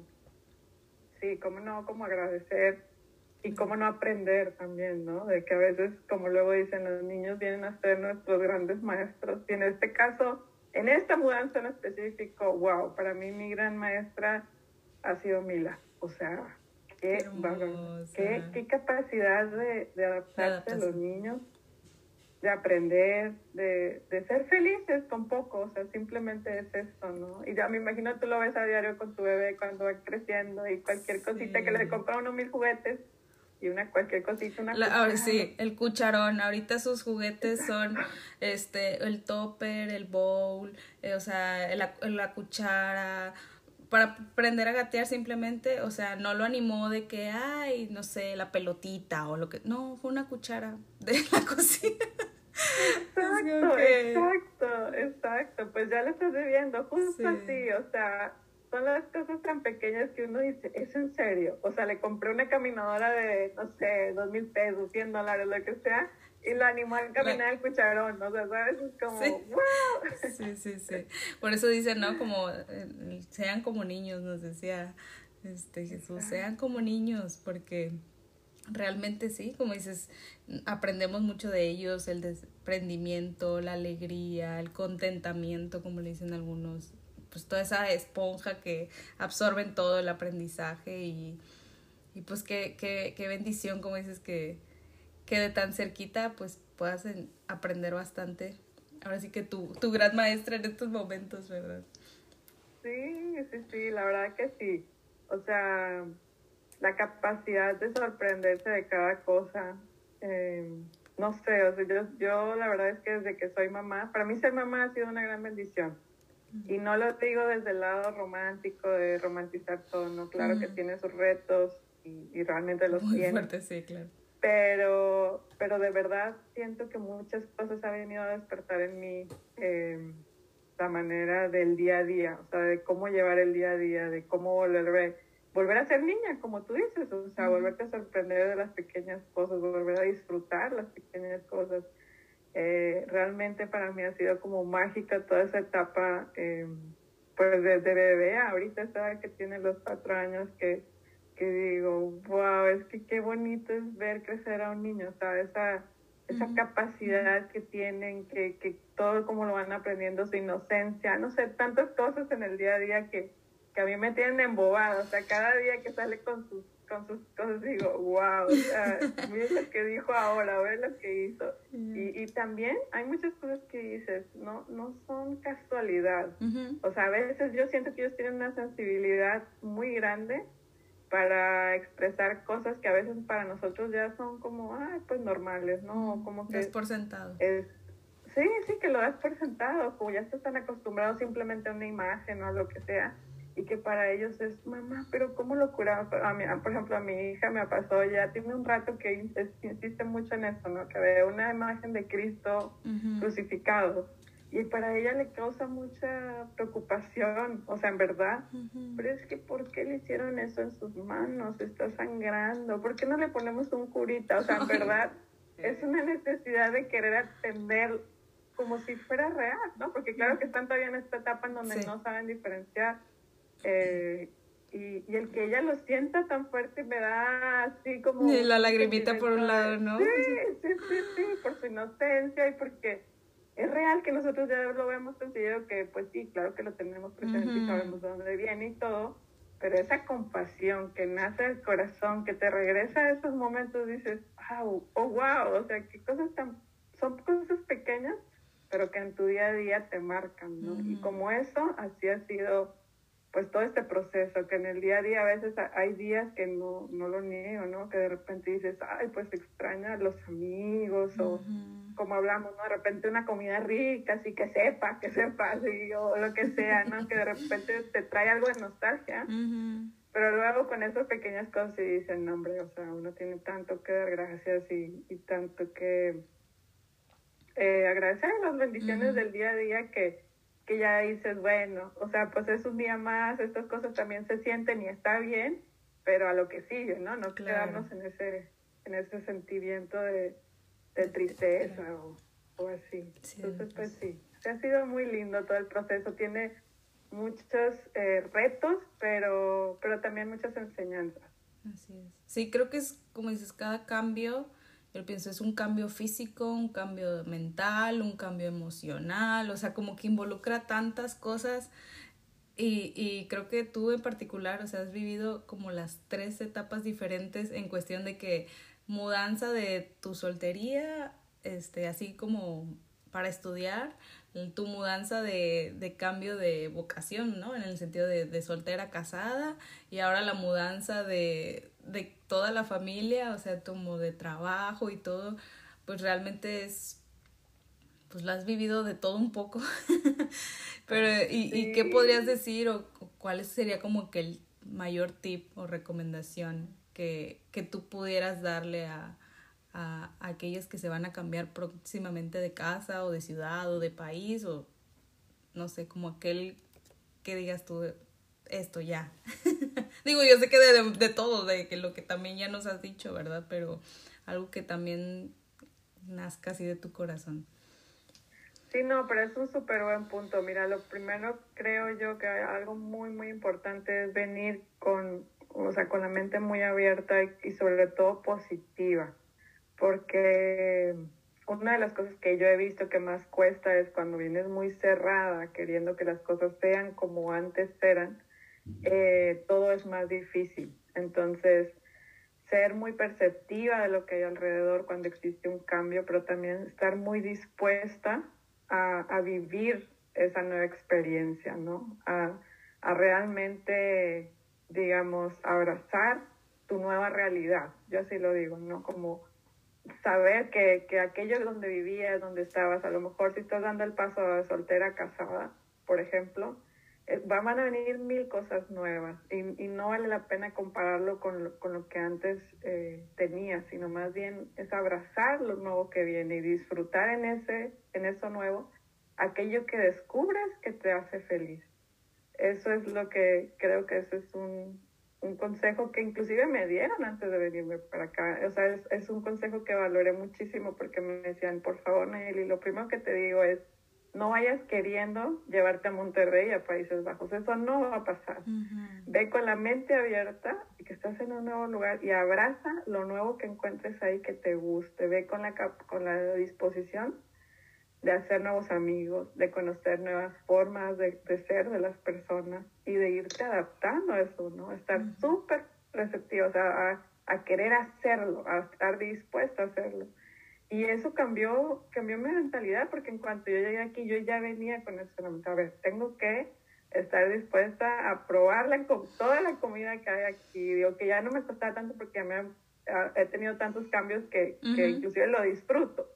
Sí, ¿cómo no? Como agradecer y cómo no aprender también, ¿no? De que a veces, como luego dicen, los niños vienen a ser nuestros grandes maestros, y en este caso, en esta mudanza en específico, wow, para mí mi gran maestra ha sido Mila, o sea, qué, qué, qué, capacidad de, de adaptarse a los niños, de aprender, de, de, ser felices con poco, o sea, simplemente es eso, ¿no? Y ya me imagino tú lo ves a diario con tu bebé cuando va creciendo y cualquier cosita que le compra uno mil juguetes y una cualquier cosita, una La, sí, el cucharón, ahorita sus juguetes son este el topper, el bowl, eh, o sea, la, la cuchara, para aprender a gatear simplemente, o sea, no lo animó de que, ay, no sé, la pelotita o lo que, no, fue una cuchara de la cocina. Exacto, exacto, exacto, pues ya lo estás viviendo, justo así, o sea, son las cosas tan pequeñas que uno dice, es en serio, o sea, le compré una caminadora de, no sé, dos mil pesos, cien dólares, lo que sea, y lo animó a caminar al cucharón, o sea, ¿sabes? Es como, Sí. ¡wow! Sí, sí, sí. Por eso dicen, ¿no? Como, eh, sean como niños, nos decía este Jesús, sean como niños, porque realmente sí, como dices, aprendemos mucho de ellos, el desprendimiento, la alegría, el contentamiento, como le dicen algunos, pues toda esa esponja que absorben todo el aprendizaje y, y pues qué, qué, qué bendición, como dices, que, que de tan cerquita pues puedas en- aprender bastante. Ahora sí que tu, tu gran maestra en estos momentos, ¿verdad? Sí, sí, sí, la verdad que sí. O sea, la capacidad de sorprenderse de cada cosa. eh, no sé, o sea, yo, yo la verdad es que desde que soy mamá, para mí ser mamá ha sido una gran bendición. Y no lo digo desde el lado romántico, de romantizar todo, ¿no? Claro que tiene sus retos y, y realmente los Muy tiene. fuerte, sí, claro. Pero pero de verdad siento que muchas cosas han venido a despertar en mí eh, la manera del día a día, o sea, de cómo llevar el día a día, de cómo volver, volver a ser niña, como tú dices, o sea, volverte a sorprender de las pequeñas cosas, volver a disfrutar las pequeñas cosas. Eh, realmente para mí ha sido como mágica toda esa etapa, eh, pues desde bebé, ahorita esta que tiene los cuatro años, que, que digo, wow, es que qué bonito es ver crecer a un niño, sea, esa, esa capacidad que tienen, que, que todo como lo van aprendiendo, su inocencia, no sé, tantas cosas en el día a día que, que a mí me tienen embobada, o sea, cada día que sale con sus, con sus cosas digo, wow, o sea, mira lo que dijo ahora, ver lo que hizo. Y, y también hay muchas cosas que dices, no, no son casualidad. O sea, a veces yo siento que ellos tienen una sensibilidad muy grande para expresar cosas que a veces para nosotros ya son como, ay, pues normales, ¿no? Como que Das por sentado. es, sí, sí, que lo das por sentado, como ya estás tan acostumbrado simplemente a una imagen o a lo que sea, y que para ellos es, mamá, pero ¿cómo lo curamos? A mí, por ejemplo, a mi hija me pasó, ya tiene un rato que ins- insiste mucho en esto, ¿no? Que ve una imagen de Cristo crucificado, y para ella le causa mucha preocupación, o sea, en verdad, pero es que ¿por qué le hicieron eso en sus manos? Está sangrando. ¿Por qué no le ponemos un curita? O sea, en verdad es una necesidad de querer atender como si fuera real, ¿no? Porque claro que están todavía en esta etapa en donde Sí. no saben diferenciar. eh, y, y el que ella lo sienta tan fuerte me da así como... Y la lagrimita por un lado, ¿no? Sí, sí, sí, sí, por su inocencia y porque es real que nosotros ya lo vemos considero que pues sí, claro que lo tenemos presente y Ujú. sabemos de dónde viene y todo, pero esa compasión que nace del corazón, que te regresa a esos momentos, dices, wow, oh wow, o sea, qué cosas tan, son cosas pequeñas, pero que en tu día a día te marcan, ¿no? Y como eso, así ha sido pues todo este proceso, que en el día a día a veces ha- hay días que no, no lo niego, ¿no? Que de repente dices, ay, pues extraña a los amigos o como hablamos, ¿no? De repente una comida rica, así que sepa, que sepa, así, o lo que sea, ¿no? Que de repente te trae algo de nostalgia, pero luego con esas pequeñas cosas y dicen, no, hombre, o sea, uno tiene tanto que dar gracias y, y tanto que eh, agradecer las bendiciones del día a día que, que ya dices, bueno, o sea, pues es un día más, estas cosas también se sienten y está bien, pero a lo que sigue, ¿no? No Claro. quedarnos en ese, en ese sentimiento de, de tristeza o, o así. Sí, Entonces, pues pues. sí, ha sido muy lindo todo el proceso, tiene muchos eh, retos, pero, pero también muchas enseñanzas. Así es. Sí, creo que es, como dices, cada cambio, yo pienso, es un cambio físico, un cambio mental, un cambio emocional, o sea, como que involucra tantas cosas. Y, y creo que tú en particular, o sea, has vivido como las tres etapas diferentes en cuestión de que mudanza de tu soltería, este, así como para estudiar, tu mudanza de, de cambio de vocación, ¿no? En el sentido de, de soltera casada y ahora la mudanza de, de toda la familia, o sea, como de trabajo y todo, pues realmente es, pues lo has vivido de todo un poco. Pero, ¿y, ¿y qué podrías decir o, o cuál sería como que el mayor tip o recomendación que, que tú pudieras darle a, a, a aquellos que se van a cambiar próximamente de casa o de ciudad o de país o no sé, como aquel que digas tú esto ya. Digo, yo sé que de, de todo, de que lo que también ya nos has dicho, ¿verdad? Pero algo que también nazca así de tu corazón. Sí, no, pero es un súper buen punto. Mira, lo primero creo yo que algo muy, muy importante es venir con, o sea, con la mente muy abierta y, sobre todo positiva, porque una de las cosas que yo he visto que más cuesta es cuando vienes muy cerrada, queriendo que las cosas sean como antes eran, eh, todo es más difícil. Entonces, ser muy perceptiva de lo que hay alrededor cuando existe un cambio, pero también estar muy dispuesta a, vivir esa nueva experiencia, ¿no? A, realmente, digamos, abrazar tu nueva realidad. Yo así lo digo, ¿no? Como saber que, que aquello donde vivías, donde estabas, a lo mejor si estás dando el paso a soltera casada, por ejemplo, van a venir mil cosas nuevas y, y no vale la pena compararlo con lo, con lo que antes eh, tenías, sino más bien es abrazar lo nuevo que viene y disfrutar en, ese, en eso nuevo aquello que descubres que te hace feliz. Eso es lo que creo que ese es un, un consejo que inclusive me dieron antes de venirme para acá. O sea, es, es un consejo que valoré muchísimo porque me decían, por favor, Nelly, lo primero que te digo es, no vayas queriendo llevarte a Monterrey y a Países Bajos. Eso no va a pasar. Ve con la mente abierta y que estás en un nuevo lugar y abraza lo nuevo que encuentres ahí que te guste. Ve con la, con la disposición de hacer nuevos amigos, de conocer nuevas formas de, ser de las personas y de irte adaptando a eso, ¿no? Estar súper receptivo, o sea, a, a querer hacerlo, a estar dispuesto a hacerlo. Y eso cambió, cambió mi mentalidad porque en cuanto yo llegué aquí, yo ya venía con eso A ver, tengo que estar dispuesta a probarla con toda la comida que hay aquí. Digo que ya no me costaba tanto porque me he tenido tantos cambios que, que inclusive lo disfruto.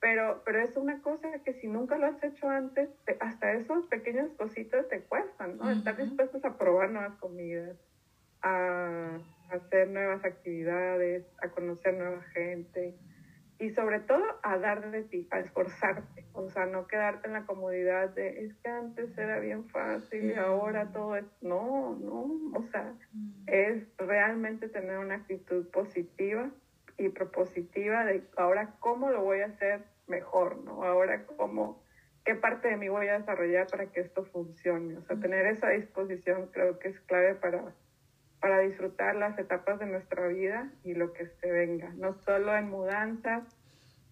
Pero, pero es una cosa que si nunca lo has hecho antes, hasta esos pequeños cositas te cuestan, ¿no? Estar dispuestos a probar nuevas comidas, a hacer nuevas actividades, a conocer nueva gente y sobre todo a dar de ti, a esforzarte, o sea, no quedarte en la comodidad de, es que antes era bien fácil y ahora todo es, no, no, o sea, es realmente tener una actitud positiva y propositiva de ahora cómo lo voy a hacer mejor, ¿no? Ahora cómo, qué parte de mí voy a desarrollar para que esto funcione, o sea, tener esa disposición creo que es clave para para disfrutar las etapas de nuestra vida y lo que se venga, no solo en mudanzas,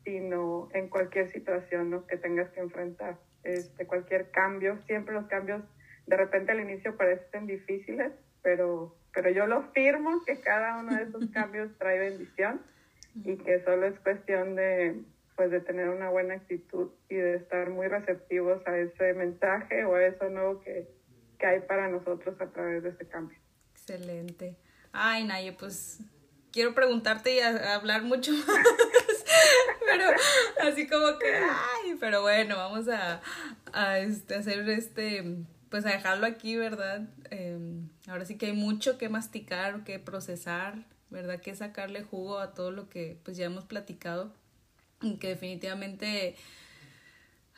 sino en cualquier situación ¿no? que tengas que enfrentar, este, cualquier cambio, siempre los cambios de repente al inicio parecen difíciles, pero, pero yo lo firmo que cada uno de esos cambios trae bendición y que solo es cuestión de, pues, de tener una buena actitud y de estar muy receptivos a ese mensaje o a eso nuevo que, que hay para nosotros a través de ese cambio. Excelente. Ay, Naye, pues quiero preguntarte y hablar mucho más. pero así como que, ay, pero bueno, vamos a, a este, hacer este, pues a dejarlo aquí, ¿verdad? Em, ahora sí que hay mucho que masticar, que procesar, ¿verdad? Que sacarle jugo a todo lo que pues ya hemos platicado que definitivamente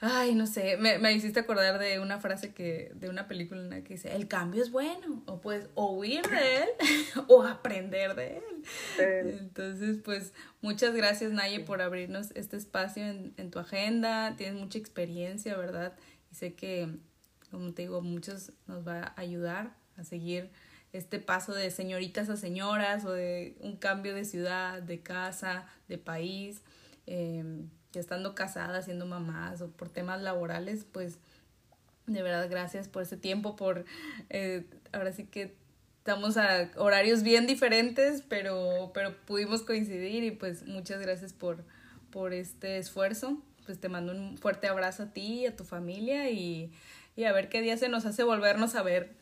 Ay, no sé, me, me hiciste acordar de una frase que, de una película que dice, el cambio es bueno, o pues o huir de él o aprender de él. Entonces, pues muchas gracias Naye por abrirnos este espacio en, en tu agenda, tienes mucha experiencia, ¿verdad? Y sé que, como te digo, muchos nos va a ayudar a seguir este paso de señoritas a señoras o de un cambio de ciudad, de casa, de país. Eh, estando casada, siendo mamás o por temas laborales, pues de verdad gracias por ese tiempo, por eh, ahora sí que estamos a horarios bien diferentes, pero, pero pudimos coincidir y pues muchas gracias por, por este esfuerzo. Pues te mando un fuerte abrazo a ti y a tu familia y, y a ver qué día se nos hace volvernos a ver.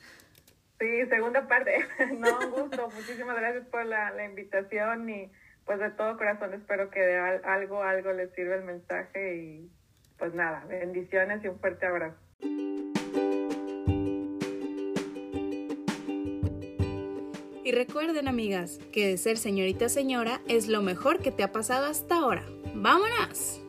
Sí, segunda parte. No, un gusto. Muchísimas gracias por la, la invitación y pues de todo corazón espero que de algo, algo les sirva el mensaje y pues nada, bendiciones y un fuerte abrazo. Y recuerden amigas que ser señorita señora es lo mejor que te ha pasado hasta ahora. ¡Vámonos!